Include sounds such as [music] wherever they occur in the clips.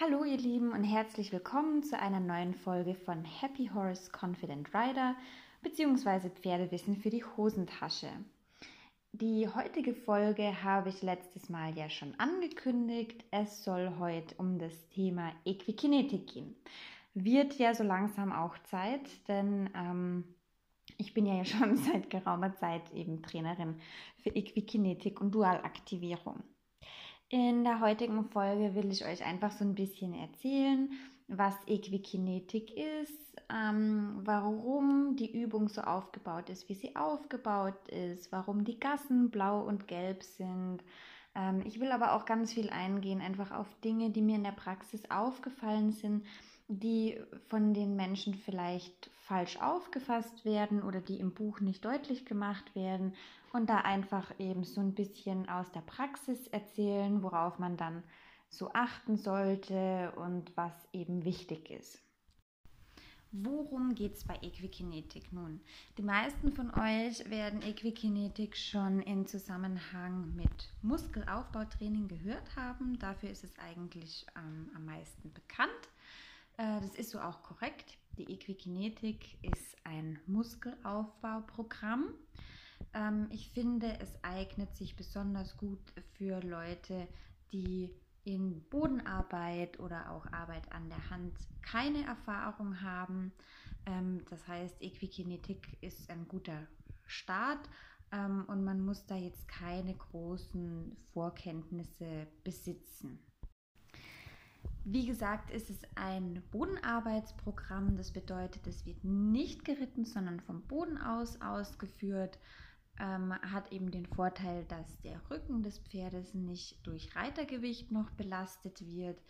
Hallo ihr Lieben und herzlich willkommen zu einer neuen Folge von Happy Horse Confident Rider bzw. Pferdewissen für die Hosentasche. Die heutige Folge habe ich letztes Mal ja schon angekündigt. Es soll heute um das Thema Equikinetik gehen. Wird ja so langsam auch Zeit, denn ähm, ich bin ja [laughs] schon seit geraumer Zeit eben Trainerin für Equikinetik und Dualaktivierung. In der heutigen Folge will ich euch einfach so ein bisschen erzählen, was Equikinetik ist, ähm, warum die Übung so aufgebaut ist, wie sie aufgebaut ist, warum die Gassen blau und gelb sind. Ähm, ich will aber auch ganz viel eingehen, einfach auf Dinge, die mir in der Praxis aufgefallen sind, die von den Menschen vielleicht falsch aufgefasst werden oder die im Buch nicht deutlich gemacht werden und da einfach eben so ein bisschen aus der Praxis erzählen, worauf man dann so achten sollte und was eben wichtig ist. Worum geht es bei Equikinetik nun? Die meisten von euch werden Equikinetik schon in Zusammenhang mit Muskelaufbautraining gehört haben. Dafür ist es eigentlich ähm, am meisten bekannt. Äh, das ist so auch korrekt. Die Equikinetik ist ein Muskelaufbauprogramm. Ähm, ich finde, es eignet sich besonders gut für Leute, die in Bodenarbeit oder auch Arbeit an der Hand keine Erfahrung haben. Ähm, das heißt, Equikinetik ist ein guter Start ähm, und man muss da jetzt keine großen Vorkenntnisse besitzen. Wie gesagt, ist es ein Bodenarbeitsprogramm. Das bedeutet, es wird nicht geritten, sondern vom Boden aus ausgeführt. Ähm, hat eben den Vorteil, dass der Rücken des Pferdes nicht durch Reitergewicht noch belastet wird.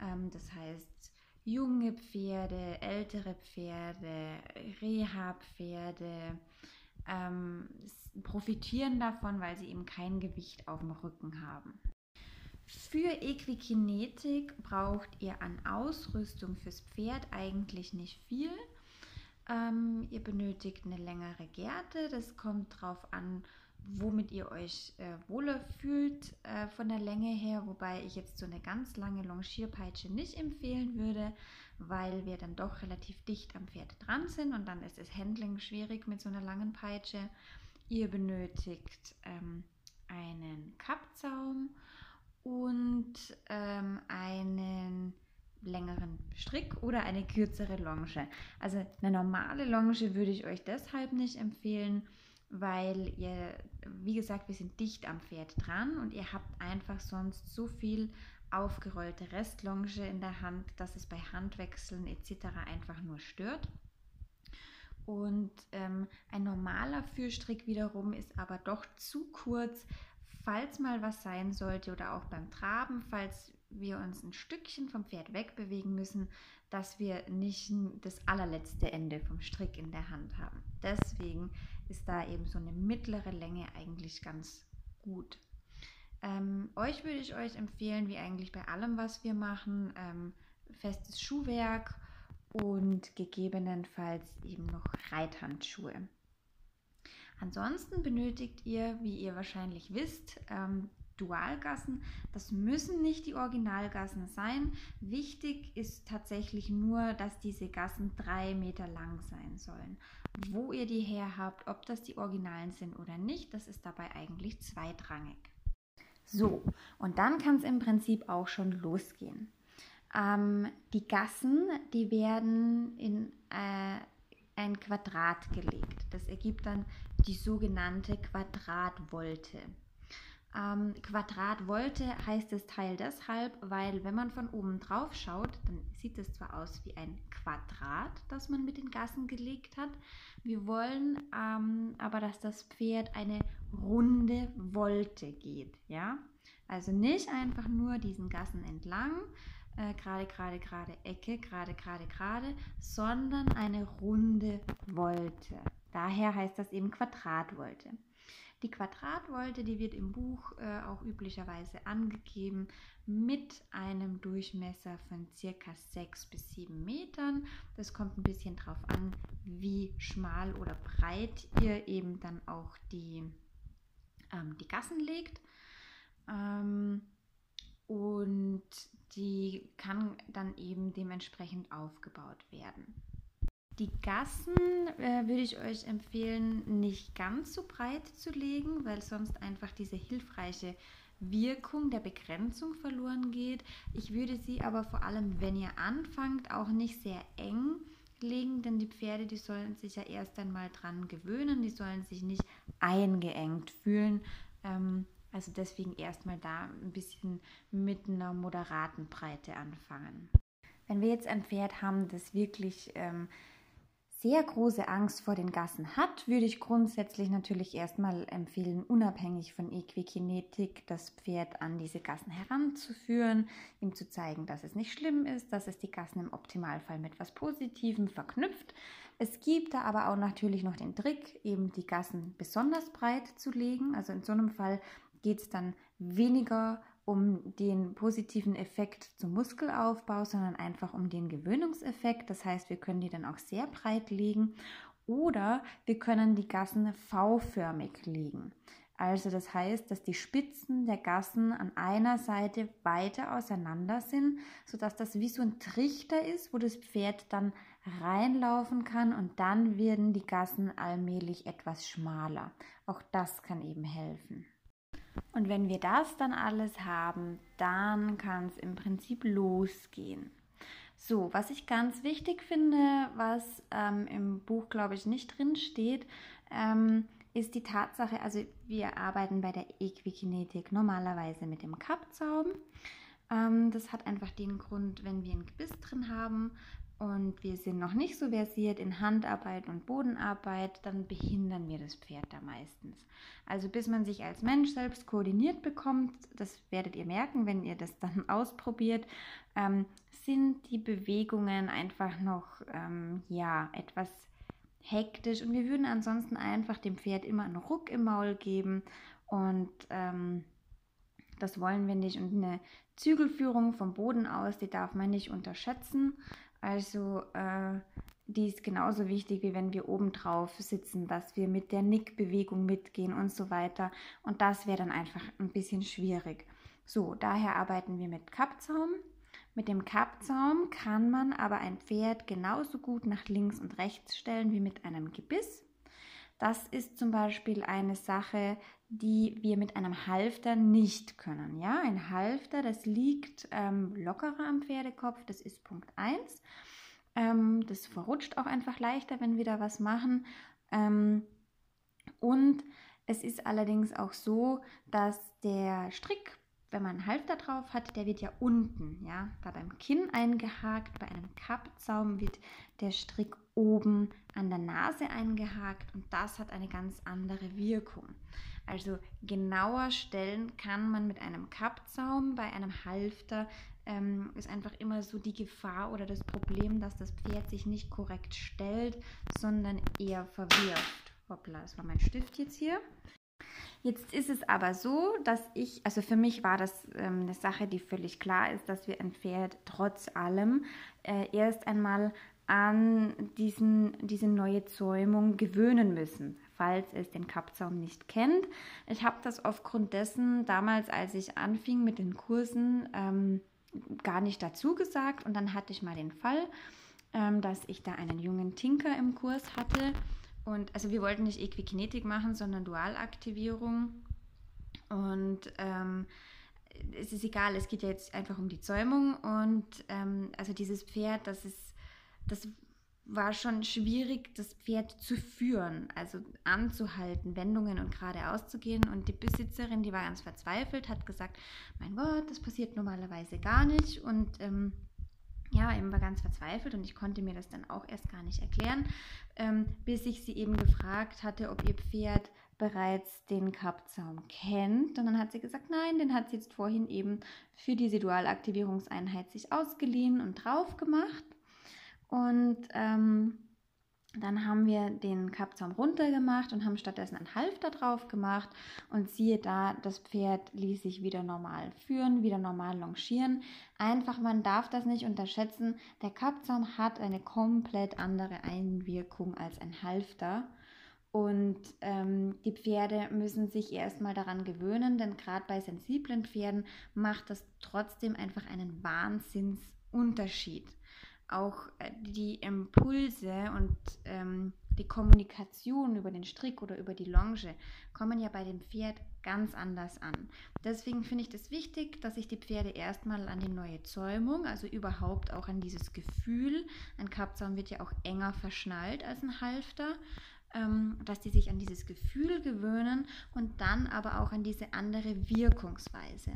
Ähm, das heißt, junge Pferde, ältere Pferde, Reha-Pferde ähm, profitieren davon, weil sie eben kein Gewicht auf dem Rücken haben. Für Equikinetik braucht ihr an Ausrüstung fürs Pferd eigentlich nicht viel. Ähm, ihr benötigt eine längere Gerte. Das kommt darauf an, womit ihr euch äh, wohler fühlt äh, von der Länge her, wobei ich jetzt so eine ganz lange Longierpeitsche nicht empfehlen würde, weil wir dann doch relativ dicht am Pferd dran sind und dann ist das Handling schwierig mit so einer langen Peitsche. Ihr benötigt ähm, einen Kappzaum und ähm, einen längeren Strick oder eine kürzere Longe. Also eine normale Longe würde ich euch deshalb nicht empfehlen, weil ihr, wie gesagt, wir sind dicht am Pferd dran und ihr habt einfach sonst so viel aufgerollte Restlonge in der Hand, dass es bei Handwechseln etc. einfach nur stört. Und ähm, ein normaler Führstrick wiederum ist aber doch zu kurz, falls mal was sein sollte oder auch beim Traben, falls wir uns ein Stückchen vom Pferd wegbewegen müssen, dass wir nicht das allerletzte Ende vom Strick in der Hand haben. Deswegen ist da eben so eine mittlere Länge eigentlich ganz gut. Ähm, euch würde ich euch empfehlen, wie eigentlich bei allem, was wir machen, ähm, festes Schuhwerk und gegebenenfalls eben noch Reithandschuhe. Ansonsten benötigt ihr, wie ihr wahrscheinlich wisst, ähm, Dualgassen. Das müssen nicht die Originalgassen sein. Wichtig ist tatsächlich nur, dass diese Gassen drei Meter lang sein sollen. Wo ihr die her habt, ob das die Originalen sind oder nicht, das ist dabei eigentlich zweitrangig. So, und dann kann es im Prinzip auch schon losgehen. Ähm, die Gassen, die werden in äh, ein Quadrat gelegt. Das ergibt dann die sogenannte Quadratvolte. Ähm, Quadratvolte heißt das Teil deshalb, weil wenn man von oben drauf schaut, dann sieht es zwar aus wie ein Quadrat, das man mit den Gassen gelegt hat. Wir wollen ähm, aber, dass das Pferd eine runde Volte geht. Ja? Also nicht einfach nur diesen Gassen entlang, äh, gerade, gerade, gerade, Ecke, gerade, gerade, gerade, sondern eine runde Volte. Daher heißt das eben Quadratvolte. Die Quadratvolte, die wird im Buch äh, auch üblicherweise angegeben mit einem Durchmesser von circa 6 bis 7 Metern. Das kommt ein bisschen drauf an, wie schmal oder breit ihr eben dann auch die, ähm, die Gassen legt. Ähm, und die kann dann eben dementsprechend aufgebaut werden. Die Gassen äh, würde ich euch empfehlen, nicht ganz so breit zu legen, weil sonst einfach diese hilfreiche Wirkung der Begrenzung verloren geht. Ich würde sie aber vor allem, wenn ihr anfangt, auch nicht sehr eng legen, denn die Pferde, die sollen sich ja erst einmal dran gewöhnen, die sollen sich nicht eingeengt fühlen. Ähm, also deswegen erstmal da ein bisschen mit einer moderaten Breite anfangen. Wenn wir jetzt ein Pferd haben, das wirklich ähm, sehr große Angst vor den Gassen hat, würde ich grundsätzlich natürlich erstmal empfehlen, unabhängig von Equikinetik das Pferd an diese Gassen heranzuführen, ihm zu zeigen, dass es nicht schlimm ist, dass es die Gassen im Optimalfall mit was Positivem verknüpft. Es gibt da aber auch natürlich noch den Trick, eben die Gassen besonders breit zu legen. Also in so einem Fall geht es dann weniger um den positiven Effekt zum Muskelaufbau, sondern einfach um den Gewöhnungseffekt. Das heißt, wir können die dann auch sehr breit legen oder wir können die Gassen V-förmig legen. Also das heißt, dass die Spitzen der Gassen an einer Seite weiter auseinander sind, sodass das wie so ein Trichter ist, wo das Pferd dann reinlaufen kann und dann werden die Gassen allmählich etwas schmaler. Auch das kann eben helfen. Und wenn wir das dann alles haben, dann kann es im Prinzip losgehen. So, was ich ganz wichtig finde, was ähm, im Buch, glaube ich, nicht drin steht, ähm, ist die Tatsache, also wir arbeiten bei der Equikinetik normalerweise mit dem Kappzaum. Ähm, das hat einfach den Grund, wenn wir ein Gebiss drin haben, und wir sind noch nicht so versiert in Handarbeit und Bodenarbeit, dann behindern wir das Pferd da meistens. Also bis man sich als Mensch selbst koordiniert bekommt, das werdet ihr merken, wenn ihr das dann [laughs] ausprobiert, ähm, sind die Bewegungen einfach noch ähm, ja etwas hektisch und wir würden ansonsten einfach dem Pferd immer einen Ruck im Maul geben und ähm, das wollen wir nicht. Und eine Zügelführung vom Boden aus, die darf man nicht unterschätzen. Also äh, die ist genauso wichtig, wie wenn wir oben drauf sitzen, dass wir mit der Nickbewegung mitgehen und so weiter. Und das wäre dann einfach ein bisschen schwierig. So, daher arbeiten wir mit Kappzaum. Mit dem Kappzaum kann man aber ein Pferd genauso gut nach links und rechts stellen wie mit einem Gebiss. Das ist zum Beispiel eine Sache, die wir mit einem Halfter nicht können. Ja, ein Halfter, das liegt ähm, lockerer am Pferdekopf, das ist Punkt 1. Ähm, das verrutscht auch einfach leichter, wenn wir da was machen. Ähm, und es ist allerdings auch so, dass der Strick, wenn man einen Halfter drauf hat, der wird ja unten, ja, da beim Kinn eingehakt. Bei einem Kappzaum wird der Strick oben an der Nase eingehakt und das hat eine ganz andere Wirkung. Also genauer stellen kann man mit einem Kappzaum, bei einem Halfter ähm, ist einfach immer so die Gefahr oder das Problem, dass das Pferd sich nicht korrekt stellt, sondern eher verwirft. Hoppla, das war mein Stift jetzt hier. Jetzt ist es aber so, dass ich, also für mich war das ähm, eine Sache, die völlig klar ist, dass wir ein Pferd trotz allem äh, erst einmal an diesen, diese neue Zäumung gewöhnen müssen, falls es den Kappzaum nicht kennt. Ich habe das aufgrund dessen damals, als ich anfing mit den Kursen, ähm, gar nicht dazu gesagt. Und dann hatte ich mal den Fall, ähm, dass ich da einen jungen Tinker im Kurs hatte. Und also wir wollten nicht Equikinetik machen, sondern Dualaktivierung. Und ähm, es ist egal, es geht ja jetzt einfach um die Zäumung. Und ähm, also dieses Pferd, das ist das war schon schwierig, das Pferd zu führen, also anzuhalten, Wendungen und geradeaus zu gehen. Und die Besitzerin, die war ganz verzweifelt, hat gesagt, mein Gott, das passiert normalerweise gar nicht. Und ähm, ja, eben war ganz verzweifelt und ich konnte mir das dann auch erst gar nicht erklären, ähm, bis ich sie eben gefragt hatte, ob ihr Pferd bereits den Kappzaum kennt. Und dann hat sie gesagt, nein, den hat sie jetzt vorhin eben für diese Dualaktivierungseinheit sich ausgeliehen und drauf gemacht. Und ähm, dann haben wir den Kappzaum runtergemacht und haben stattdessen einen Halfter drauf gemacht. Und siehe da, das Pferd ließ sich wieder normal führen, wieder normal longieren. Einfach, man darf das nicht unterschätzen. Der Kappzaum hat eine komplett andere Einwirkung als ein Halfter. Und ähm, die Pferde müssen sich erstmal daran gewöhnen, denn gerade bei sensiblen Pferden macht das trotzdem einfach einen Wahnsinnsunterschied. Auch äh, die Impulse und ähm, die Kommunikation über den Strick oder über die Longe kommen ja bei dem Pferd ganz anders an. Deswegen finde ich es das wichtig, dass ich die Pferde erstmal an die neue Zäumung, also überhaupt auch an dieses Gefühl, ein Kappzaum wird ja auch enger verschnallt als ein Halfter, ähm, dass die sich an dieses Gefühl gewöhnen und dann aber auch an diese andere Wirkungsweise.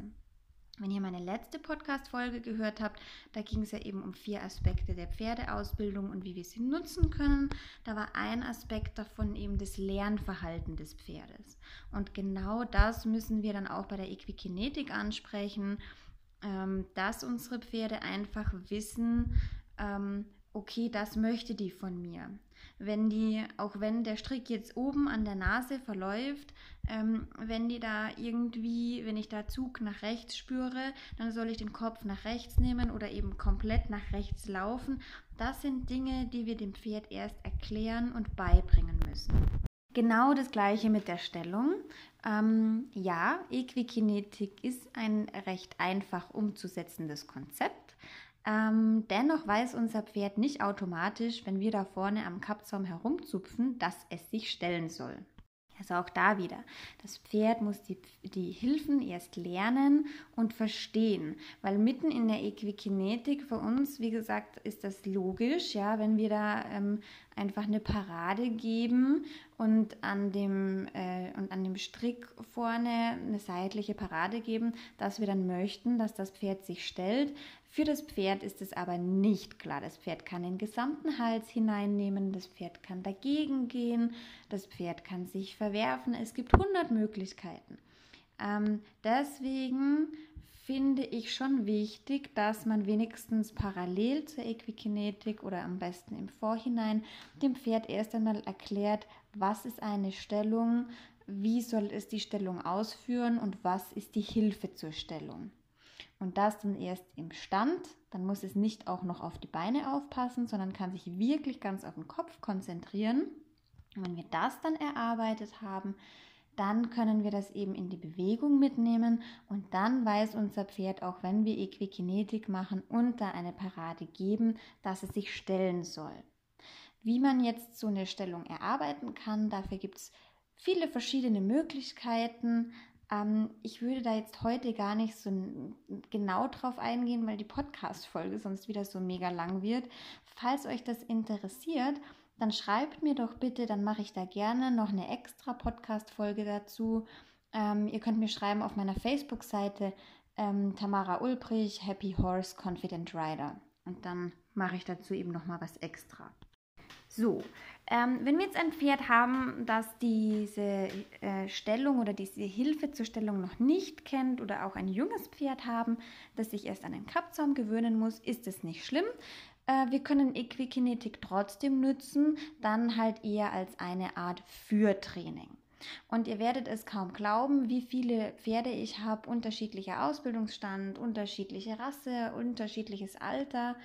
Wenn ihr meine letzte Podcast-Folge gehört habt, da ging es ja eben um vier Aspekte der Pferdeausbildung und wie wir sie nutzen können. Da war ein Aspekt davon eben das Lernverhalten des Pferdes. Und genau das müssen wir dann auch bei der Equikinetik ansprechen, ähm, dass unsere Pferde einfach wissen, ähm, okay, das möchte die von mir wenn die, auch wenn der Strick jetzt oben an der Nase verläuft, ähm, wenn die da irgendwie, wenn ich da Zug nach rechts spüre, dann soll ich den Kopf nach rechts nehmen oder eben komplett nach rechts laufen. Das sind Dinge, die wir dem Pferd erst erklären und beibringen müssen. Genau das gleiche mit der Stellung. Ähm, ja, Equikinetik ist ein recht einfach umzusetzendes Konzept. Ähm, dennoch weiß unser Pferd nicht automatisch, wenn wir da vorne am Kappzaum herumzupfen, dass es sich stellen soll. Also auch da wieder. Das Pferd muss die, die Hilfen erst lernen und verstehen, weil mitten in der Equikinetik für uns, wie gesagt, ist das logisch, ja, wenn wir da ähm, einfach eine Parade geben und an dem äh, und an dem Strick vorne eine seitliche Parade geben, dass wir dann möchten, dass das Pferd sich stellt. Für das Pferd ist es aber nicht klar. Das Pferd kann den gesamten Hals hineinnehmen, das Pferd kann dagegen gehen, das Pferd kann sich verwerfen. Es gibt 100 Möglichkeiten. Ähm, deswegen finde ich schon wichtig, dass man wenigstens parallel zur Equikinetik oder am besten im Vorhinein dem Pferd erst einmal erklärt, was ist eine Stellung, wie soll es die Stellung ausführen und was ist die Hilfe zur Stellung. Und das dann erst im Stand, dann muss es nicht auch noch auf die Beine aufpassen, sondern kann sich wirklich ganz auf den Kopf konzentrieren. Und wenn wir das dann erarbeitet haben, dann können wir das eben in die Bewegung mitnehmen und dann weiß unser Pferd auch, wenn wir Equikinetik machen und da eine Parade geben, dass es sich stellen soll. Wie man jetzt so eine Stellung erarbeiten kann, dafür gibt es viele verschiedene Möglichkeiten. Ähm, ich würde da jetzt heute gar nicht so genau drauf eingehen, weil die Podcast-Folge sonst wieder so mega lang wird. Falls euch das interessiert, dann schreibt mir doch bitte, dann mache ich da gerne noch eine extra Podcast-Folge dazu. Ähm, ihr könnt mir schreiben auf meiner Facebook-Seite ähm, Tamara Ulbrich, Happy Horse Confident Rider. Und dann mache ich dazu eben nochmal was extra. So, ähm, wenn wir jetzt ein Pferd haben, das diese äh, Stellung oder diese Hilfe zur Stellung noch nicht kennt oder auch ein junges Pferd haben, das sich erst an den Kappzaum gewöhnen muss, ist es nicht schlimm. Äh, wir können Equikinetik trotzdem nutzen, dann halt eher als eine Art Führtraining. Und ihr werdet es kaum glauben, wie viele Pferde ich habe, unterschiedlicher Ausbildungsstand, unterschiedliche Rasse, unterschiedliches Alter,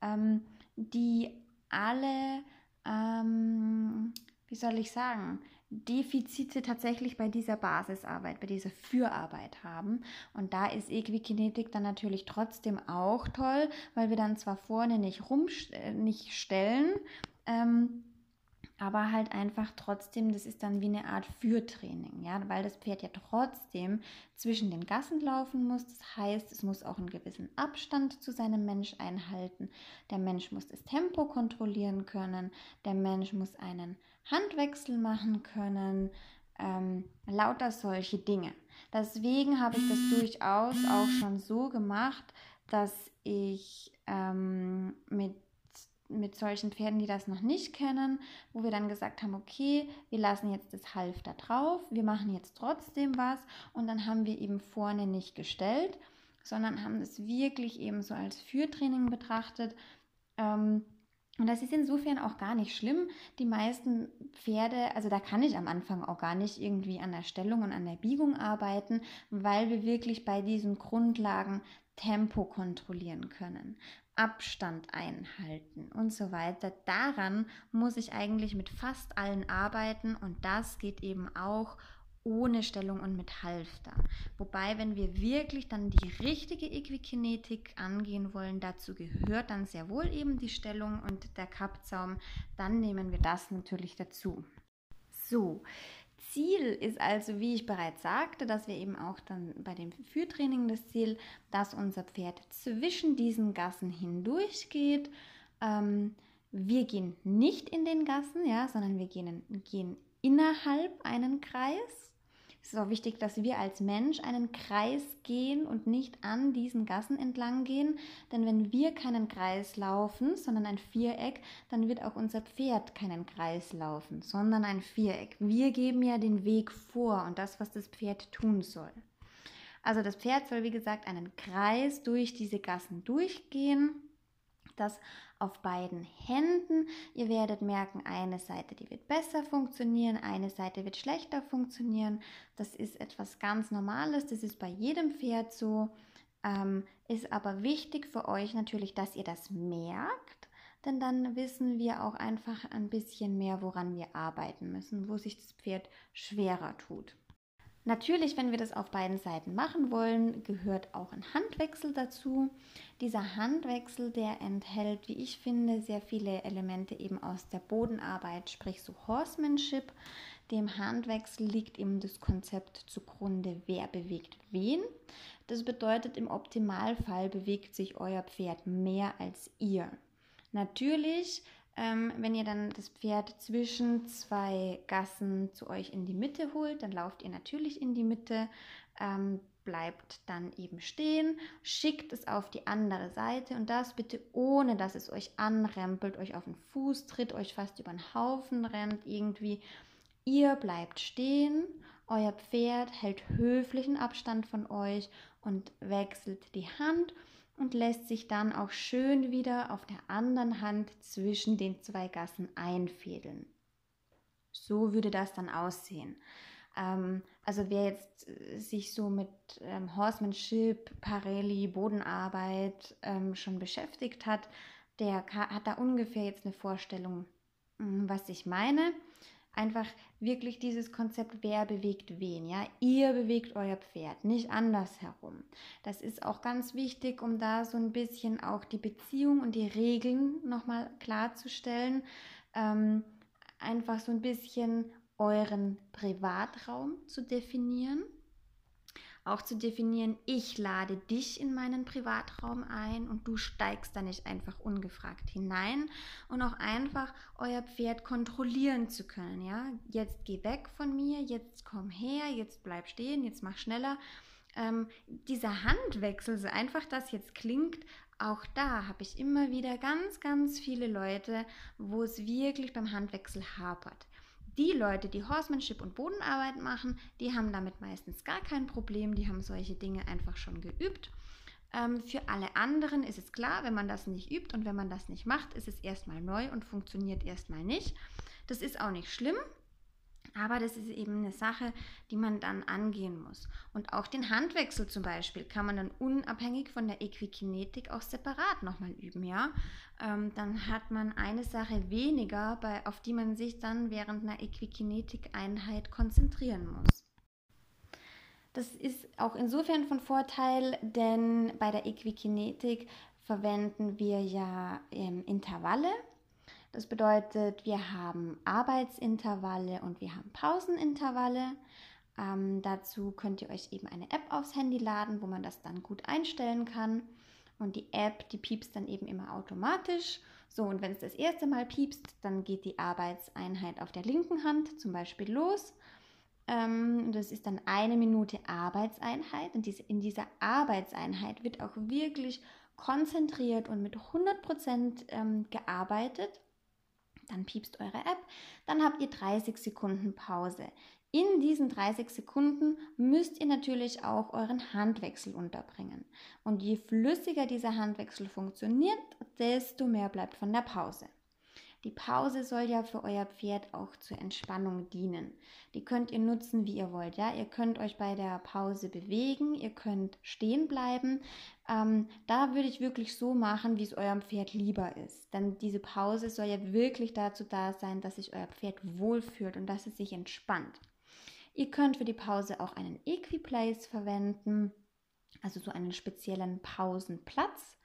ähm, die alle ähm, wie soll ich sagen, Defizite tatsächlich bei dieser Basisarbeit, bei dieser Fürarbeit haben. Und da ist Equikinetik dann natürlich trotzdem auch toll, weil wir dann zwar vorne nicht rum äh, nicht stellen, ähm, aber halt einfach trotzdem, das ist dann wie eine Art Führtraining, ja, weil das Pferd ja trotzdem zwischen den Gassen laufen muss. Das heißt, es muss auch einen gewissen Abstand zu seinem Mensch einhalten. Der Mensch muss das Tempo kontrollieren können. Der Mensch muss einen Handwechsel machen können. Ähm, lauter solche Dinge. Deswegen habe ich das durchaus auch schon so gemacht, dass ich ähm, mit mit solchen Pferden, die das noch nicht kennen, wo wir dann gesagt haben, okay, wir lassen jetzt das Halfter drauf, wir machen jetzt trotzdem was und dann haben wir eben vorne nicht gestellt, sondern haben das wirklich eben so als Führtraining betrachtet. Ähm, Und das ist insofern auch gar nicht schlimm. Die meisten Pferde, also da kann ich am Anfang auch gar nicht irgendwie an der Stellung und an der Biegung arbeiten, weil wir wirklich bei diesen Grundlagen Tempo kontrollieren können, Abstand einhalten und so weiter. Daran muss ich eigentlich mit fast allen arbeiten und das geht eben auch ohne Stellung und mit Halfter. Wobei, wenn wir wirklich dann die richtige Equikinetik angehen wollen, dazu gehört dann sehr wohl eben die Stellung und der Kappzaum, dann nehmen wir das natürlich dazu. So, Ziel ist also, wie ich bereits sagte, dass wir eben auch dann bei dem Führtraining das Ziel, dass unser Pferd zwischen diesen Gassen hindurch geht. Ähm, wir gehen nicht in den Gassen, ja, sondern wir gehen, gehen innerhalb einen Kreis es ist auch wichtig, dass wir als Mensch einen Kreis gehen und nicht an diesen Gassen entlang gehen. Denn wenn wir keinen Kreis laufen, sondern ein Viereck, dann wird auch unser Pferd keinen Kreis laufen, sondern ein Viereck. Wir geben ja den Weg vor und das, was das Pferd tun soll. Also das Pferd soll, wie gesagt, einen Kreis durch diese Gassen durchgehen. Das auf beiden Händen. Ihr werdet merken, eine Seite, die wird besser funktionieren, eine Seite wird schlechter funktionieren. Das ist etwas ganz Normales, das ist bei jedem Pferd so. Ähm, ist aber wichtig für euch natürlich, dass ihr das merkt, denn dann wissen wir auch einfach ein bisschen mehr, woran wir arbeiten müssen, wo sich das Pferd schwerer tut. Natürlich, wenn wir das auf beiden Seiten machen wollen, gehört auch ein Handwechsel dazu. Dieser Handwechsel, der enthält, wie ich finde, sehr viele Elemente eben aus der Bodenarbeit, sprich so Horsemanship. Dem Handwechsel liegt eben das Konzept zugrunde, wer bewegt wen. Das bedeutet, im Optimalfall bewegt sich euer Pferd mehr als ihr. Natürlich ähm, wenn ihr dann das Pferd zwischen zwei Gassen zu euch in die Mitte holt, dann lauft ihr natürlich in die Mitte, ähm, bleibt dann eben stehen, schickt es auf die andere Seite und das bitte ohne, dass es euch anrempelt, euch auf den Fuß tritt, euch fast über den Haufen rennt irgendwie. Ihr bleibt stehen, euer Pferd hält höflichen Abstand von euch und wechselt die Hand und lässt sich dann auch schön wieder auf der anderen Hand zwischen den zwei Gassen einfädeln. So würde das dann aussehen. Ähm, also wer jetzt äh, sich so mit ähm, Horsemanship, Parelli, Bodenarbeit ähm, schon beschäftigt hat, der hat da ungefähr jetzt eine Vorstellung, hm, was ich meine einfach wirklich dieses Konzept, wer bewegt wen, ja? Ihr bewegt euer Pferd, nicht andersherum. Das ist auch ganz wichtig, um da so ein bisschen auch die Beziehung und die Regeln nochmal klarzustellen. Ähm, einfach so ein bisschen euren Privatraum zu definieren auch zu definieren, ich lade dich in meinen Privatraum ein und du steigst da nicht einfach ungefragt hinein und auch einfach euer Pferd kontrollieren zu können, ja? Jetzt geh weg von mir, jetzt komm her, jetzt bleib stehen, jetzt mach schneller. Ähm, dieser Handwechsel, so einfach das jetzt klingt, auch da habe ich immer wieder ganz, ganz viele Leute, wo es wirklich beim Handwechsel hapert. Die Leute, die Horsemanship und Bodenarbeit machen, die haben damit meistens gar kein Problem, die haben solche Dinge einfach schon geübt. Ähm, für alle anderen ist es klar, wenn man das nicht übt und wenn man das nicht macht, ist es erstmal neu und funktioniert erstmal nicht. Das ist auch nicht schlimm. Aber das ist eben eine Sache, die man dann angehen muss. Und auch den Handwechsel zum Beispiel kann man dann unabhängig von der Equikinetik auch separat nochmal üben, ja. Ähm, dann hat man eine Sache weniger, bei, auf die man sich dann während einer Equikinetik-Einheit konzentrieren muss. Das ist auch insofern von Vorteil, denn bei der Equikinetik verwenden wir ja ähm, Intervalle das bedeutet, wir haben Arbeitsintervalle und wir haben Pausenintervalle. Ähm, dazu könnt ihr euch eben eine App aufs Handy laden, wo man das dann gut einstellen kann. Und die App, die piepst dann eben immer automatisch. So, und wenn es das erste Mal piepst, dann geht die Arbeitseinheit auf der linken Hand zum Beispiel los. Ähm, das ist dann eine Minute Arbeitseinheit. Und diese, in dieser Arbeitseinheit wird auch wirklich konzentriert und mit 100% ähm, gearbeitet dann piepst eure App, dann habt ihr 30 Sekunden Pause. In diesen 30 Sekunden müsst ihr natürlich auch euren Handwechsel unterbringen. Und je flüssiger dieser Handwechsel funktioniert, desto mehr bleibt von der Pause. Die Pause soll ja für euer Pferd auch zur Entspannung dienen. Die könnt ihr nutzen, wie ihr wollt. Ja, ihr könnt euch bei der Pause bewegen, ihr könnt stehen bleiben. Ähm, da würde ich wirklich so machen, wie es eurem Pferd lieber ist. Denn diese Pause soll ja wirklich dazu da sein, dass sich euer Pferd wohlfühlt und dass es sich entspannt. Ihr könnt für die Pause auch einen Equiplace verwenden, also so einen speziellen Pausenplatz.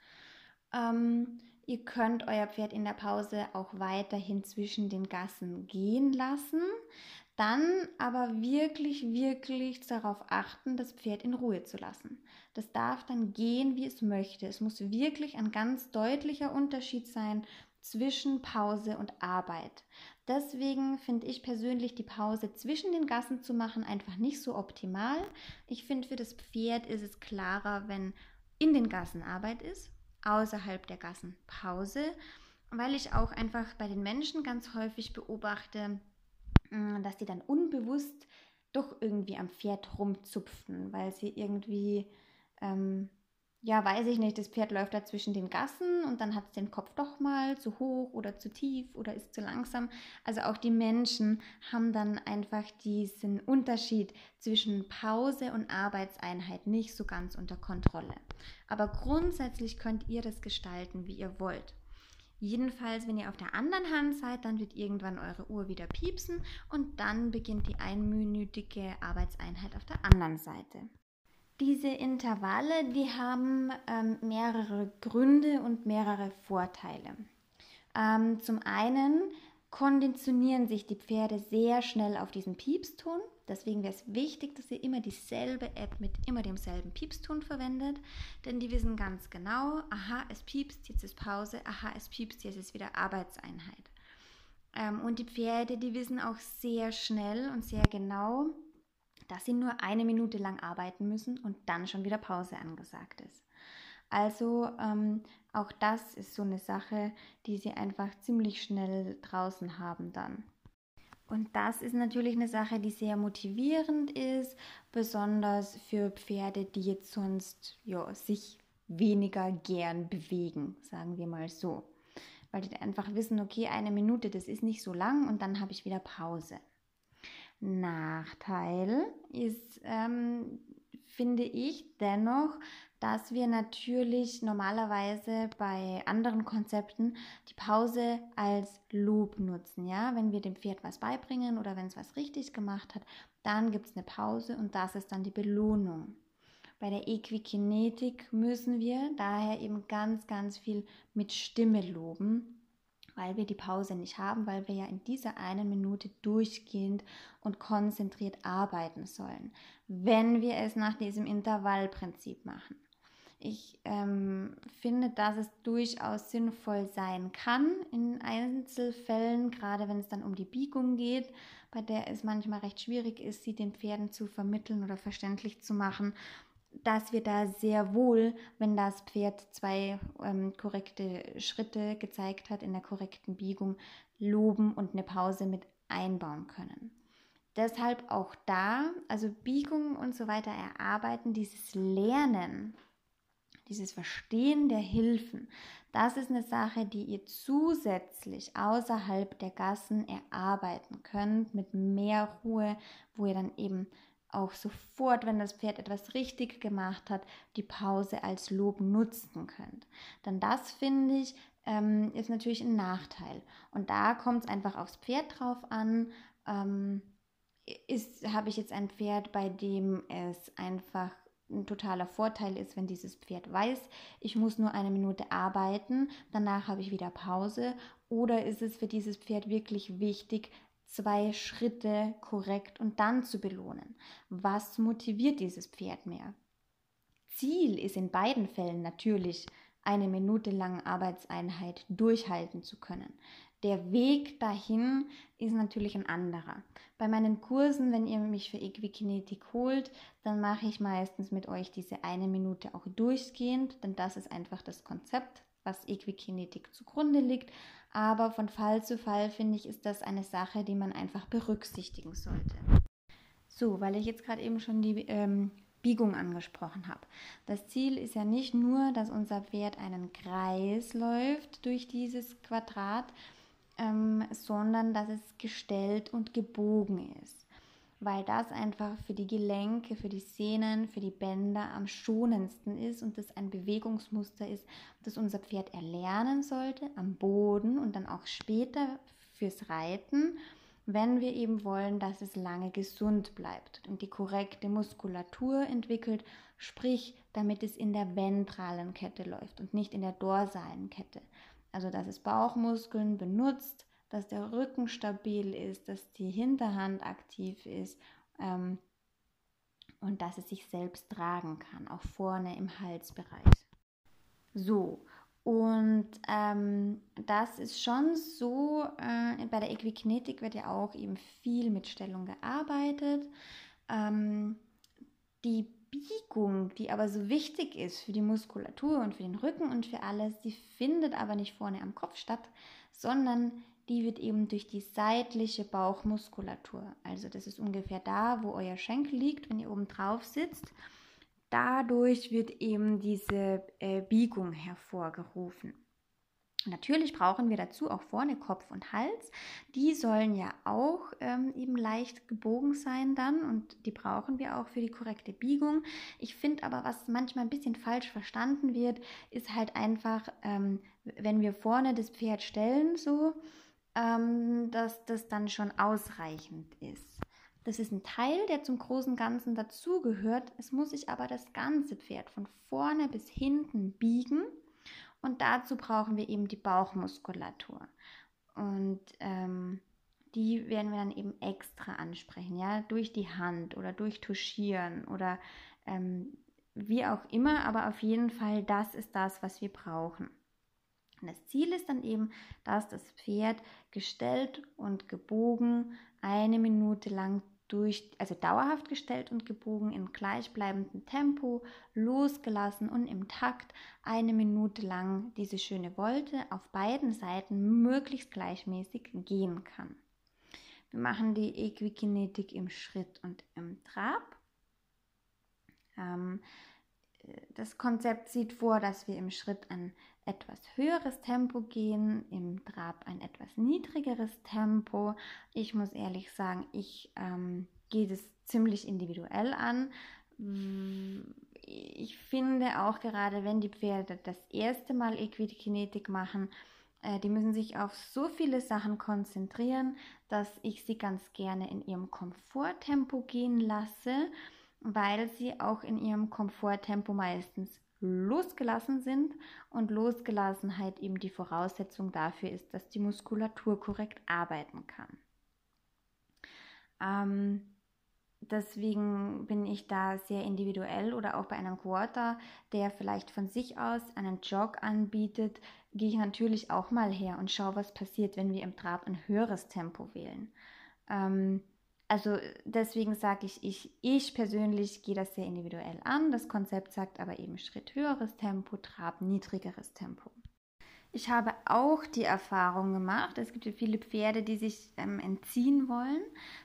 Ähm, ihr könnt euer Pferd in der Pause auch weiterhin zwischen den Gassen gehen lassen. Dann aber wirklich, wirklich darauf achten, das Pferd in Ruhe zu lassen. Das darf dann gehen, wie es möchte. Es muss wirklich ein ganz deutlicher Unterschied sein zwischen Pause und Arbeit. Deswegen finde ich persönlich die Pause zwischen den Gassen zu machen einfach nicht so optimal. Ich finde, für das Pferd ist es klarer, wenn in den Gassen Arbeit ist, außerhalb der Gassen Pause, weil ich auch einfach bei den Menschen ganz häufig beobachte, mm, dass die dann unbewusst doch irgendwie am Pferd rumzupfen, weil sie irgendwie ähm, ja, weiß ich nicht, das Pferd läuft da zwischen den Gassen und dann hat es den Kopf doch mal zu hoch oder zu tief oder ist zu langsam. Also auch die Menschen haben dann einfach diesen Unterschied zwischen Pause und Arbeitseinheit nicht so ganz unter Kontrolle. Aber grundsätzlich könnt ihr das gestalten, wie ihr wollt. Jedenfalls, wenn ihr auf der anderen Hand seid, dann wird irgendwann eure Uhr wieder piepsen und dann beginnt die einminütige Arbeitseinheit auf der anderen Seite. Diese Intervalle, die haben ähm, mehrere Gründe und mehrere Vorteile. Ähm, zum einen konditionieren sich die Pferde sehr schnell auf diesen Piepston. Deswegen wäre es wichtig, dass ihr immer dieselbe App mit immer demselben Piepston verwendet, denn die wissen ganz genau, aha, es piepst, jetzt ist Pause, aha, es piepst, jetzt ist wieder Arbeitseinheit. Ähm, und die Pferde, die wissen auch sehr schnell und sehr genau, dass sie nur eine Minute lang arbeiten müssen und dann schon wieder Pause angesagt ist. Also ähm, auch das ist so eine Sache, die sie einfach ziemlich schnell draußen haben dann. Und das ist natürlich eine Sache, die sehr motivierend ist, besonders für Pferde, die jetzt sonst ja, sich weniger gern bewegen, sagen wir mal so. Weil die einfach wissen, okay, eine Minute, das ist nicht so lang und dann habe ich wieder Pause. Nachteil ist, ähm, finde ich dennoch, dass wir natürlich normalerweise bei anderen Konzepten die Pause als Lob nutzen. Ja, wenn wir dem Pferd was beibringen oder wenn es was richtig gemacht hat, dann gibt es eine Pause und das ist dann die Belohnung. Bei der Equikinetik müssen wir daher eben ganz, ganz viel mit Stimme loben weil wir die Pause nicht haben, weil wir ja in dieser einen Minute durchgehend und konzentriert arbeiten sollen, wenn wir es nach diesem Intervallprinzip machen. Ich ähm, finde, dass es durchaus sinnvoll sein kann in Einzelfällen, gerade wenn es dann um die Biegung geht, bei der es manchmal recht schwierig ist, sie den Pferden zu vermitteln oder verständlich zu machen dass wir da sehr wohl, wenn das Pferd zwei ähm, korrekte Schritte gezeigt hat in der korrekten Biegung, loben und eine Pause mit einbauen können. Deshalb auch da, also Biegung und so weiter erarbeiten, dieses Lernen, dieses Verstehen der Hilfen, das ist eine Sache, die ihr zusätzlich außerhalb der Gassen erarbeiten könnt mit mehr Ruhe, wo ihr dann eben auch sofort, wenn das Pferd etwas richtig gemacht hat, die Pause als Lob nutzen könnt. Denn das finde ich ähm, ist natürlich ein Nachteil. Und da kommt es einfach aufs Pferd drauf an. Ähm, habe ich jetzt ein Pferd, bei dem es einfach ein totaler Vorteil ist, wenn dieses Pferd weiß, ich muss nur eine Minute arbeiten, danach habe ich wieder Pause. Oder ist es für dieses Pferd wirklich wichtig, zwei Schritte korrekt und dann zu belohnen. Was motiviert dieses Pferd mehr? Ziel ist in beiden Fällen natürlich, eine Minute lang Arbeitseinheit durchhalten zu können. Der Weg dahin ist natürlich ein anderer. Bei meinen Kursen, wenn ihr mich für Equikinetik holt, dann mache ich meistens mit euch diese eine Minute auch durchgehend, denn das ist einfach das Konzept, was Equikinetik zugrunde liegt. Aber von Fall zu Fall finde ich, ist das eine Sache, die man einfach berücksichtigen sollte. So, weil ich jetzt gerade eben schon die ähm, Biegung angesprochen habe. Das Ziel ist ja nicht nur, dass unser Pferd einen Kreis läuft durch dieses Quadrat, ähm, sondern dass es gestellt und gebogen ist, weil das einfach für die Gelenke, für die Sehnen, für die Bänder am schonendsten ist und das ein Bewegungsmuster ist, das unser Pferd erlernen sollte am Boden und dann auch später fürs Reiten, wenn wir eben wollen, dass es lange gesund bleibt und die korrekte Muskulatur entwickelt, sprich, damit es in der ventralen Kette läuft und nicht in der dorsalen Kette. Also, dass es Bauchmuskeln benutzt, dass der Rücken stabil ist, dass die Hinterhand aktiv ist ähm, und dass es sich selbst tragen kann, auch vorne im Halsbereich. So, und ähm, das ist schon so, äh, bei der Equikinetik wird ja auch eben viel mit Stellung gearbeitet. Ähm, die Biegung, die aber so wichtig ist für die Muskulatur und für den Rücken und für alles, die findet aber nicht vorne am Kopf statt, sondern die wird eben durch die seitliche Bauchmuskulatur, also das ist ungefähr da, wo euer Schenkel liegt, wenn ihr oben drauf sitzt, dadurch wird eben diese äh, Biegung hervorgerufen. Natürlich brauchen wir dazu auch vorne Kopf und Hals. Die sollen ja auch ähm, eben leicht gebogen sein dann und die brauchen wir auch für die korrekte Biegung. Ich finde aber, was manchmal ein bisschen falsch verstanden wird, ist halt einfach, ähm, wenn wir vorne das Pferd stellen, so, ähm, dass das dann schon ausreichend ist. Das ist ein Teil, der zum großen Ganzen dazugehört. Es muss sich aber das ganze Pferd von vorne bis hinten biegen und dazu brauchen wir eben die Bauchmuskulatur. Und ähm, die werden wir dann eben extra ansprechen, ja, durch die Hand oder durch Tuschieren oder ähm, wie auch immer, aber auf jeden Fall, das ist das, was wir brauchen. Und das Ziel ist dann eben, dass das Pferd gestellt und gebogen eine Minute lang durch, also dauerhaft gestellt und gebogen in gleichbleibendem Tempo, losgelassen und im Takt eine Minute lang diese schöne Wolte auf beiden Seiten möglichst gleichmäßig gehen kann. Wir machen die Equikinetik im Schritt und im Trab. Ähm, das Konzept sieht vor, dass wir im Schritt ein etwas höheres Tempo gehen, im Trab ein etwas niedrigeres Tempo. Ich muss ehrlich sagen, ich ähm, gehe das ziemlich individuell an. Ich finde auch gerade, wenn die Pferde das erste Mal Equikinetik machen, äh, die müssen sich auf so viele Sachen konzentrieren, dass ich sie ganz gerne in ihrem Komforttempo gehen lasse, weil sie auch in ihrem Komforttempo meistens losgelassen sind und Losgelassenheit eben die Voraussetzung dafür ist, dass die Muskulatur korrekt arbeiten kann. Ähm, deswegen bin ich da sehr individuell oder auch bei einem Quarter, der vielleicht von sich aus einen Jog anbietet, gehe ich natürlich auch mal her und schaue, was passiert, wenn wir im Trab ein höheres Tempo wählen. Ähm, also deswegen sage ich, ich, ich persönlich gehe das sehr individuell an. Das Konzept sagt aber eben Schritt höheres Tempo, Trab niedrigeres Tempo. Ich habe auch die Erfahrung gemacht, es gibt ja viele Pferde, die sich ähm, entziehen wollen,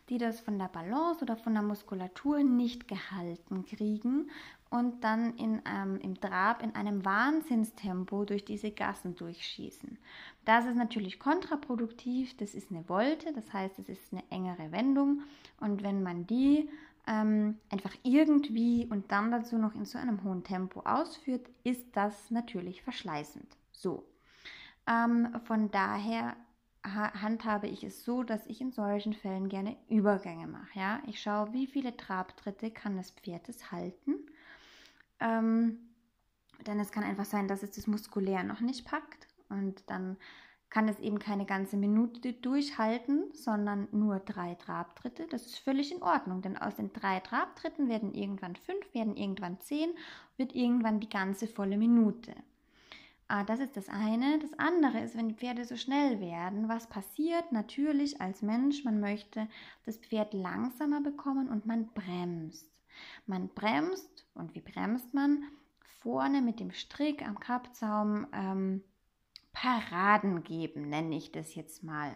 die das von der Balance oder von der Muskulatur nicht gehalten kriegen und dann in, ähm, im Trab in einem Wahnsinnstempo durch diese Gassen durchschießen. Das ist natürlich kontraproduktiv, das ist eine Wolte, das heißt, es ist eine engere Wendung und wenn man die ähm, einfach irgendwie und dann dazu noch in so einem hohen Tempo ausführt, ist das natürlich verschleißend. So, ähm, von daher handhabe ich es so, dass ich in solchen Fällen gerne Übergänge mache. Ja? Ich schaue, wie viele Trabtritte kann das Pferd es halten. Ähm, denn es kann einfach sein, dass es das muskulär noch nicht packt und dann kann es eben keine ganze Minute durchhalten, sondern nur drei Trabtritte. Das ist völlig in Ordnung, denn aus den drei Trabtritten werden irgendwann fünf, werden irgendwann zehn, wird irgendwann die ganze volle Minute. Ah, das ist das eine. Das andere ist, wenn die Pferde so schnell werden, was passiert? Natürlich als Mensch, man möchte das Pferd langsamer bekommen und man bremst. Man bremst und wie bremst man? Vorne mit dem Strick am Kappzaum ähm, Paraden geben, nenne ich das jetzt mal.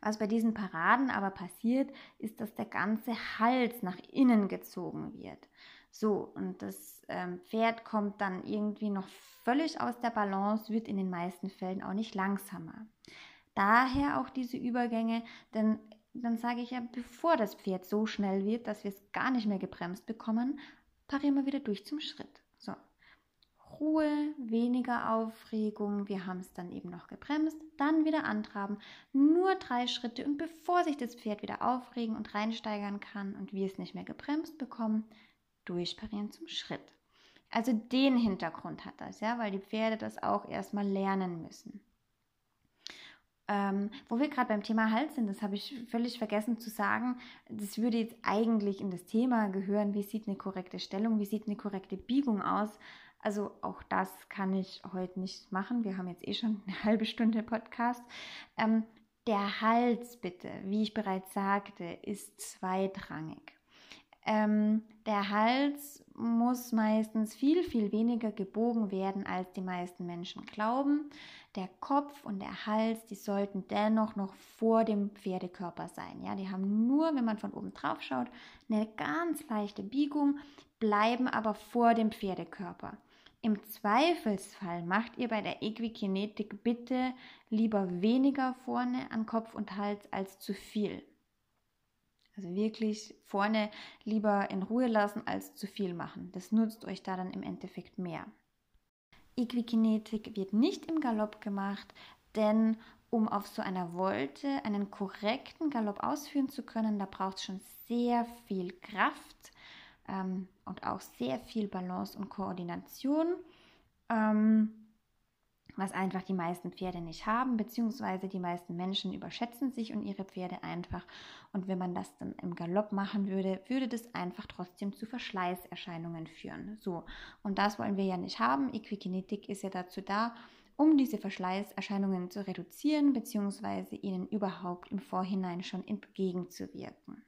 Was bei diesen Paraden aber passiert, ist, dass der ganze Hals nach innen gezogen wird. So, und das ähm, Pferd kommt dann irgendwie noch völlig aus der Balance, wird in den meisten Fällen auch nicht langsamer. Daher auch diese Übergänge, denn dann sage ich ja, bevor das Pferd so schnell wird, dass wir es gar nicht mehr gebremst bekommen, parieren wir wieder durch zum Schritt. So. Ruhe, weniger Aufregung, wir haben es dann eben noch gebremst, dann wieder antraben, nur drei Schritte und bevor sich das Pferd wieder aufregen und reinsteigern kann und wir es nicht mehr gebremst bekommen, durchparieren zum Schritt. Also den Hintergrund hat das, ja, weil die Pferde das auch erstmal lernen müssen. Ähm, wo wir gerade beim Thema Hals sind, das habe ich völlig vergessen zu sagen, das würde jetzt eigentlich in das Thema gehören, wie sieht eine korrekte Stellung, wie sieht eine korrekte Biegung aus. Also auch das kann ich heute nicht machen. Wir haben jetzt eh schon eine [laughs] halbe Stunde Podcast. Ähm, der Hals bitte, wie ich bereits sagte, ist zweitrangig. Ähm, der Hals muss meistens viel, viel weniger gebogen werden, als die meisten Menschen glauben. Der Kopf und der Hals, die sollten dennoch noch vor dem Pferdekörper sein. Ja, die haben nur, wenn man von oben drauf schaut, eine ganz leichte Biegung, bleiben aber vor dem Pferdekörper. Im Zweifelsfall macht ihr bei der Equikinetik bitte lieber weniger vorne an Kopf und Hals als zu viel. Also wirklich vorne lieber in Ruhe lassen als zu viel machen. Das nutzt euch da dann im Endeffekt mehr. Equikinetik wird nicht im Galopp gemacht, denn um auf so einer Wolte einen korrekten Galopp ausführen zu können, da braucht es schon sehr viel Kraft ähm, und auch sehr viel Balance und Koordination. Ähm, was einfach die meisten Pferde nicht haben, beziehungsweise die meisten Menschen überschätzen sich und ihre Pferde einfach. Und wenn man das dann im Galopp machen würde, würde das einfach trotzdem zu Verschleißerscheinungen führen. So, und das wollen wir ja nicht haben. Equikinetik ist ja dazu da, um diese Verschleißerscheinungen zu reduzieren, beziehungsweise ihnen überhaupt im Vorhinein schon entgegenzuwirken.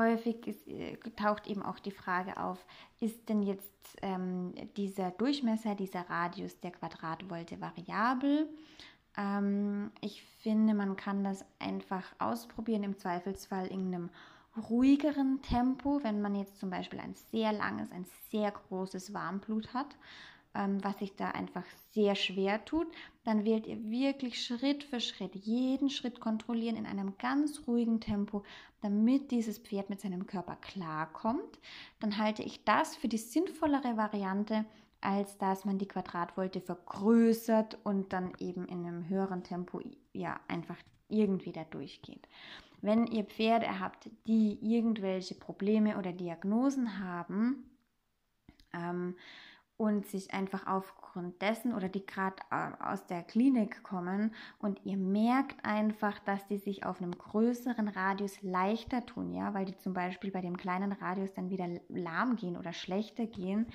Häufig ist, äh, taucht eben auch die Frage auf, ist denn jetzt ähm, dieser Durchmesser, dieser Radius der Quadratvolte variabel? Ähm, ich finde, man kann das einfach ausprobieren, im Zweifelsfall in einem ruhigeren Tempo, wenn man jetzt zum Beispiel ein sehr langes, ein sehr großes Warmblut hat ähm, was sich da einfach sehr schwer tut, dann wählt ihr wirklich Schritt für Schritt jeden Schritt kontrollieren in einem ganz ruhigen Tempo, damit dieses Pferd mit seinem Körper klarkommt. Dann halte ich das für die sinnvollere Variante, als dass man die Quadratvolte vergrößert und dann eben in einem höheren Tempo ja einfach irgendwie da durchgeht. Wenn ihr Pferde habt, die irgendwelche Probleme oder Diagnosen haben, ähm, und sich einfach aufgrund dessen oder die gerade äh, aus der Klinik kommen und ihr merkt einfach, dass die sich auf einem größeren Radius leichter tun, ja, weil die zum Beispiel bei dem kleinen Radius dann wieder lahm gehen oder schlechter gehen,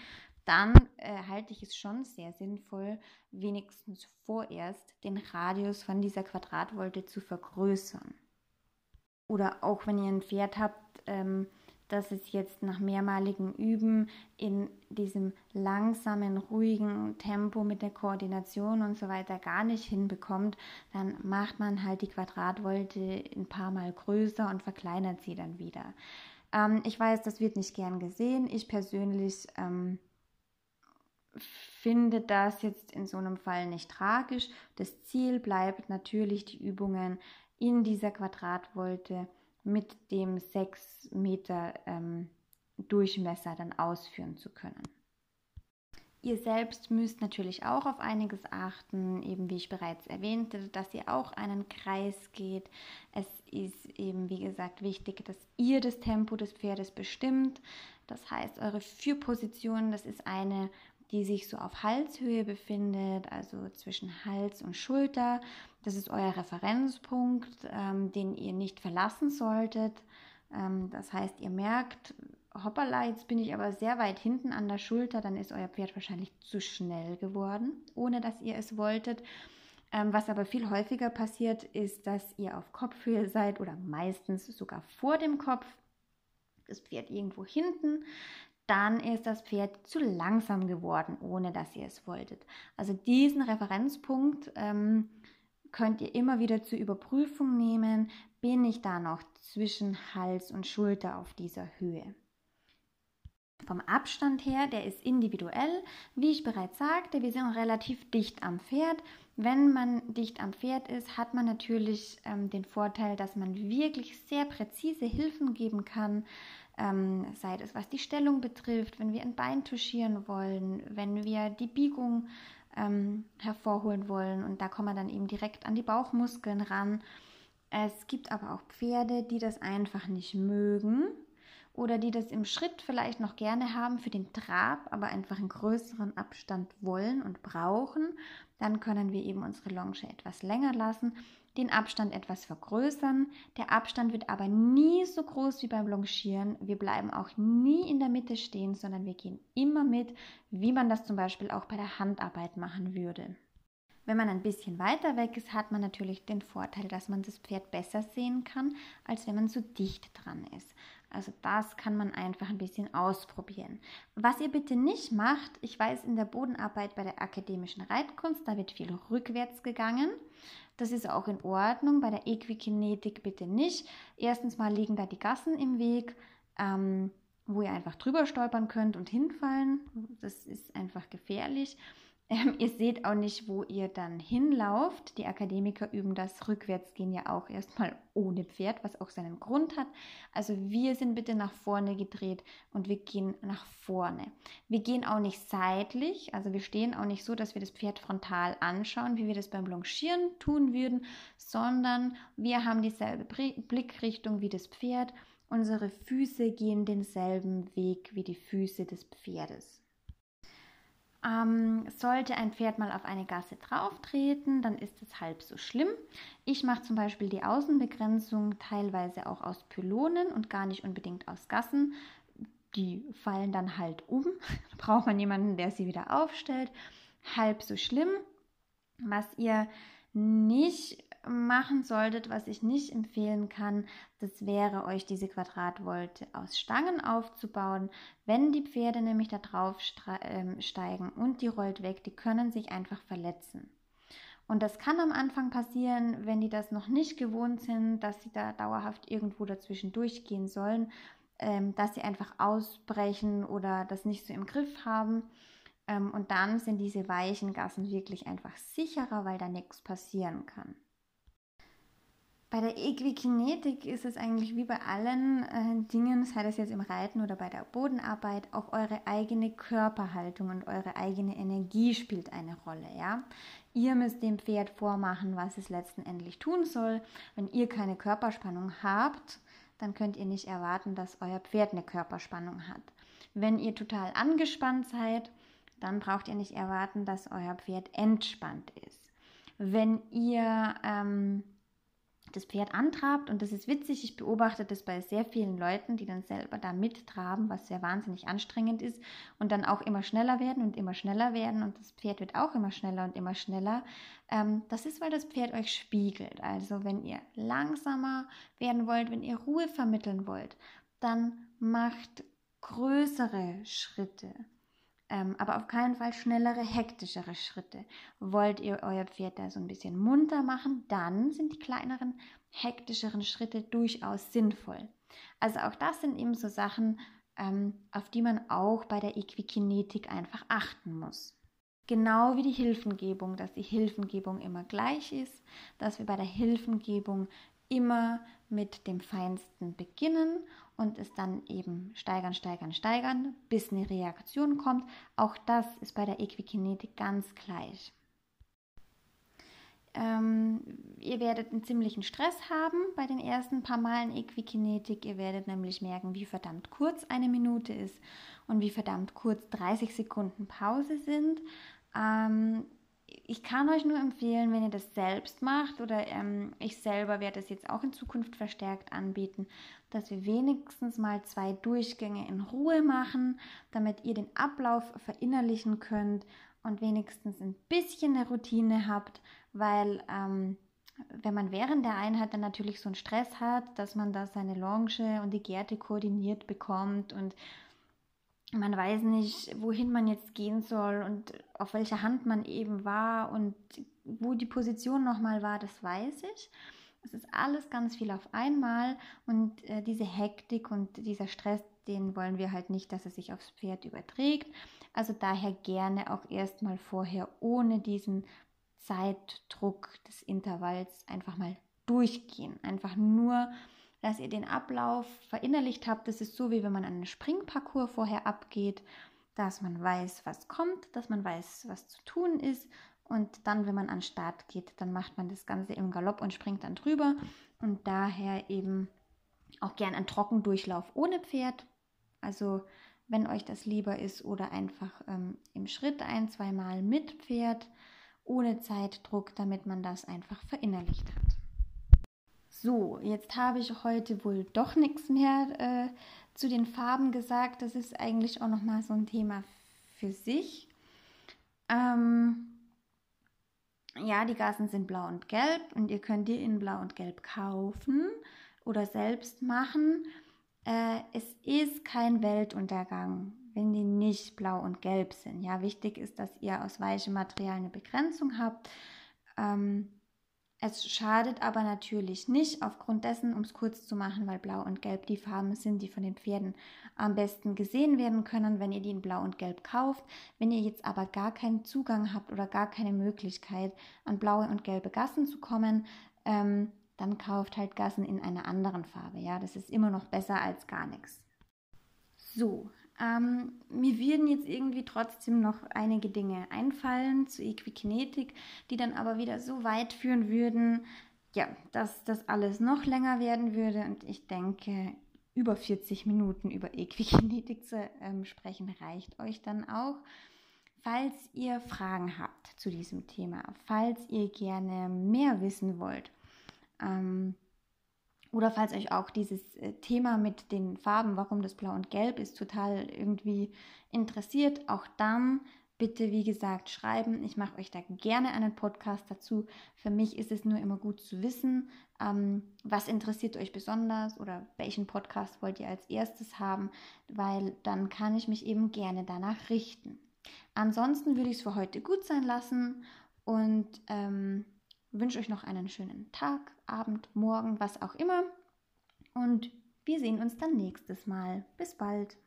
dann äh, halte ich es schon sehr sinnvoll, wenigstens vorerst den Radius von dieser Quadratvolte zu vergrößern. Oder auch wenn ihr ein Pferd habt, ähm, dass es jetzt nach mehrmaligen Üben in diesem langsamen, ruhigen Tempo mit der Koordination und so weiter gar nicht hinbekommt, dann macht man halt die Quadratvolte ein paar Mal größer und verkleinert sie dann wieder. Ähm, ich weiß, das wird nicht gern gesehen. Ich persönlich ähm, finde das jetzt in so einem Fall nicht tragisch. Das Ziel bleibt natürlich, die Übungen in dieser Quadratvolte mit dem 6 Meter ähm, Durchmesser dann ausführen zu können. Ihr selbst müsst natürlich auch auf einiges achten, eben wie ich bereits erwähnte, dass ihr auch einen Kreis geht. Es ist eben, wie gesagt, wichtig, dass ihr das Tempo des Pferdes bestimmt. Das heißt, eure Führposition, das ist eine, die sich so auf Halshöhe befindet, also zwischen Hals und Schulter. Das ist euer Referenzpunkt, ähm, den ihr nicht verlassen solltet. Ähm, das heißt, ihr merkt, hoppala, jetzt bin ich aber sehr weit hinten an der Schulter, dann ist euer Pferd wahrscheinlich zu schnell geworden, ohne dass ihr es wolltet. Ähm, was aber viel häufiger passiert, ist, dass ihr auf Kopfhöhe seid oder meistens sogar vor dem Kopf. Das Pferd irgendwo hinten dann ist das Pferd zu langsam geworden, ohne dass ihr es wolltet. Also diesen Referenzpunkt ähm, könnt ihr immer wieder zur Überprüfung nehmen. Bin ich da noch zwischen Hals und Schulter auf dieser Höhe? Vom Abstand her, der ist individuell. Wie ich bereits sagte, wir sind relativ dicht am Pferd. Wenn man dicht am Pferd ist, hat man natürlich ähm, den Vorteil, dass man wirklich sehr präzise Hilfen geben kann, ähm, sei es was die Stellung betrifft, wenn wir ein Bein touchieren wollen, wenn wir die Biegung ähm, hervorholen wollen und da kommen wir dann eben direkt an die Bauchmuskeln ran. Es gibt aber auch Pferde, die das einfach nicht mögen oder die das im Schritt vielleicht noch gerne haben für den Trab, aber einfach einen größeren Abstand wollen und brauchen. Dann können wir eben unsere Longe etwas länger lassen, den Abstand etwas vergrößern. Der Abstand wird aber nie so groß wie beim Longieren. Wir bleiben auch nie in der Mitte stehen, sondern wir gehen immer mit, wie man das zum Beispiel auch bei der Handarbeit machen würde. Wenn man ein bisschen weiter weg ist, hat man natürlich den Vorteil, dass man das Pferd besser sehen kann, als wenn man so dicht dran ist. Also das kann man einfach ein bisschen ausprobieren. Was ihr bitte nicht macht, ich weiß in der Bodenarbeit bei der akademischen Reitkunst, da wird viel rückwärts gegangen. Das ist auch in Ordnung. Bei der Equikinetik bitte nicht. Erstens mal liegen da die Gassen im Weg. Ähm, wo ihr einfach drüber stolpern könnt und hinfallen. Das ist einfach gefährlich. Ähm, ihr seht auch nicht, wo ihr dann hinlauft. Die Akademiker üben das Rückwärtsgehen ja auch erstmal ohne Pferd, was auch seinen Grund hat. Also wir sind bitte nach vorne gedreht und wir gehen nach vorne. Wir gehen auch nicht seitlich, also wir stehen auch nicht so, dass wir das Pferd frontal anschauen, wie wir das beim Longieren tun würden, sondern wir haben dieselbe Blickrichtung wie das Pferd. Unsere Füße gehen denselben Weg wie die Füße des Pferdes. Ähm, sollte ein Pferd mal auf eine Gasse drauftreten, dann ist es halb so schlimm. Ich mache zum Beispiel die Außenbegrenzung teilweise auch aus Pylonen und gar nicht unbedingt aus Gassen. Die fallen dann halt um. [laughs] da braucht man jemanden, der sie wieder aufstellt. Halb so schlimm. Was ihr nicht machen solltet, was ich nicht empfehlen kann, das wäre euch diese Quadratvolte aus Stangen aufzubauen. Wenn die Pferde nämlich da drauf ähm, steigen und die rollt weg, die können sich einfach verletzen. Und das kann am Anfang passieren, wenn die das noch nicht gewohnt sind, dass sie da dauerhaft irgendwo dazwischen durchgehen sollen, ähm, dass sie einfach ausbrechen oder das nicht so im Griff haben. Ähm, und dann sind diese weichen Gassen wirklich einfach sicherer, weil da nichts passieren kann. Bei der Equikinetik ist es eigentlich wie bei allen äh, Dingen, sei das jetzt im Reiten oder bei der Bodenarbeit, auch eure eigene Körperhaltung und eure eigene Energie spielt eine Rolle, ja? Ihr müsst dem Pferd vormachen, was es letztendlich tun soll. Wenn ihr keine Körperspannung habt, dann könnt ihr nicht erwarten, dass euer Pferd eine Körperspannung hat. Wenn ihr total angespannt seid, dann braucht ihr nicht erwarten, dass euer Pferd entspannt ist. Wenn ihr ähm, das Pferd antrabt und das ist witzig, ich beobachte das bei sehr vielen Leuten, die dann selber da mittraben, was sehr wahnsinnig anstrengend ist und dann auch immer schneller werden und immer schneller werden und das Pferd wird auch immer schneller und immer schneller. Ähm, das ist, weil das Pferd euch spiegelt. Also wenn ihr langsamer werden wollt, wenn ihr Ruhe vermitteln wollt, dann macht größere Schritte ähm, aber auf keinen Fall schnellere, hektischere Schritte. Wollt ihr euer Pferd da so ein bisschen munter machen, dann sind die kleineren, hektischeren Schritte durchaus sinnvoll. Also auch das sind eben so Sachen, ähm, auf die man auch bei der Equikinetik einfach achten muss. Genau wie die Hilfengebung, dass die Hilfengebung immer gleich ist, dass wir bei der Hilfengebung immer mit dem Feinsten beginnen und es dann eben steigern, steigern, steigern, bis eine Reaktion kommt. Auch das ist bei der Equikinetik ganz gleich. Ähm, ihr werdet einen ziemlichen Stress haben bei den ersten paar Malen Equikinetik. Ihr werdet nämlich merken, wie verdammt kurz eine Minute ist und wie verdammt kurz 30 Sekunden Pause sind. Ähm, ich kann euch nur empfehlen, wenn ihr das selbst macht oder ähm, ich selber werde es jetzt auch in Zukunft verstärkt anbieten, dass wir wenigstens mal zwei Durchgänge in Ruhe machen, damit ihr den Ablauf verinnerlichen könnt und wenigstens ein bisschen eine Routine habt, weil ähm, wenn man während der Einheit dann natürlich so einen Stress hat, dass man da seine Longe und die Gärte koordiniert bekommt und man weiß nicht, wohin man jetzt gehen soll und auf welcher Hand man eben war und wo die Position nochmal war, das weiß ich. Es ist alles ganz viel auf einmal und äh, diese Hektik und dieser Stress, den wollen wir halt nicht, dass er sich aufs Pferd überträgt. Also daher gerne auch erstmal vorher ohne diesen Zeitdruck des Intervalls einfach mal durchgehen. Einfach nur, dass ihr den Ablauf verinnerlicht habt. Das ist so, wie wenn man einen Springparcours vorher abgeht, dass man weiß, was kommt, dass man weiß, was zu tun ist. Und dann, wenn man an den Start geht, dann macht man das Ganze im Galopp und springt dann drüber. Und daher eben auch gern ein Trockendurchlauf ohne Pferd. Also wenn euch das lieber ist oder einfach ähm, im Schritt ein, zweimal mit Pferd, ohne Zeitdruck, damit man das einfach verinnerlicht hat. So, jetzt habe ich heute wohl doch nichts mehr äh, zu den Farben gesagt. Das ist eigentlich auch nochmal so ein Thema für sich. Ähm, ja, die Gassen sind blau und gelb und ihr könnt die in blau und gelb kaufen oder selbst machen. Äh, es ist kein Weltuntergang, wenn die nicht blau und gelb sind. Ja, wichtig ist, dass ihr aus weichem Material eine Begrenzung habt. Ähm, es schadet aber natürlich nicht, aufgrund dessen, um es kurz zu machen, weil Blau und Gelb die Farben sind, die von den Pferden am besten gesehen werden können, wenn ihr die in Blau und Gelb kauft. Wenn ihr jetzt aber gar keinen Zugang habt oder gar keine Möglichkeit, an blaue und gelbe Gassen zu kommen, ähm, dann kauft halt Gassen in einer anderen Farbe. Ja, das ist immer noch besser als gar nichts. So, ähm, mir würden jetzt irgendwie trotzdem noch einige Dinge einfallen zu Equikinetik, die dann aber wieder so weit führen würden, ja, dass das alles noch länger werden würde. Und ich denke, über 40 Minuten über Equikinetik zu ähm, sprechen reicht euch dann auch. Falls ihr Fragen habt zu diesem Thema, falls ihr gerne mehr wissen wollt, ähm, oder falls euch auch dieses äh, Thema mit den Farben, warum das Blau und Gelb ist, total irgendwie interessiert, auch dann bitte, wie gesagt, schreiben. Ich mache euch da gerne einen Podcast dazu. Für mich ist es nur immer gut zu wissen, ähm, was interessiert euch besonders oder welchen Podcast wollt ihr als erstes haben, weil dann kann ich mich eben gerne danach richten. Ansonsten würde ich es für heute gut sein lassen und ähm, wünsche euch noch einen schönen Tag, Abend, Morgen, was auch immer. Und wir sehen uns dann nächstes Mal. Bis bald.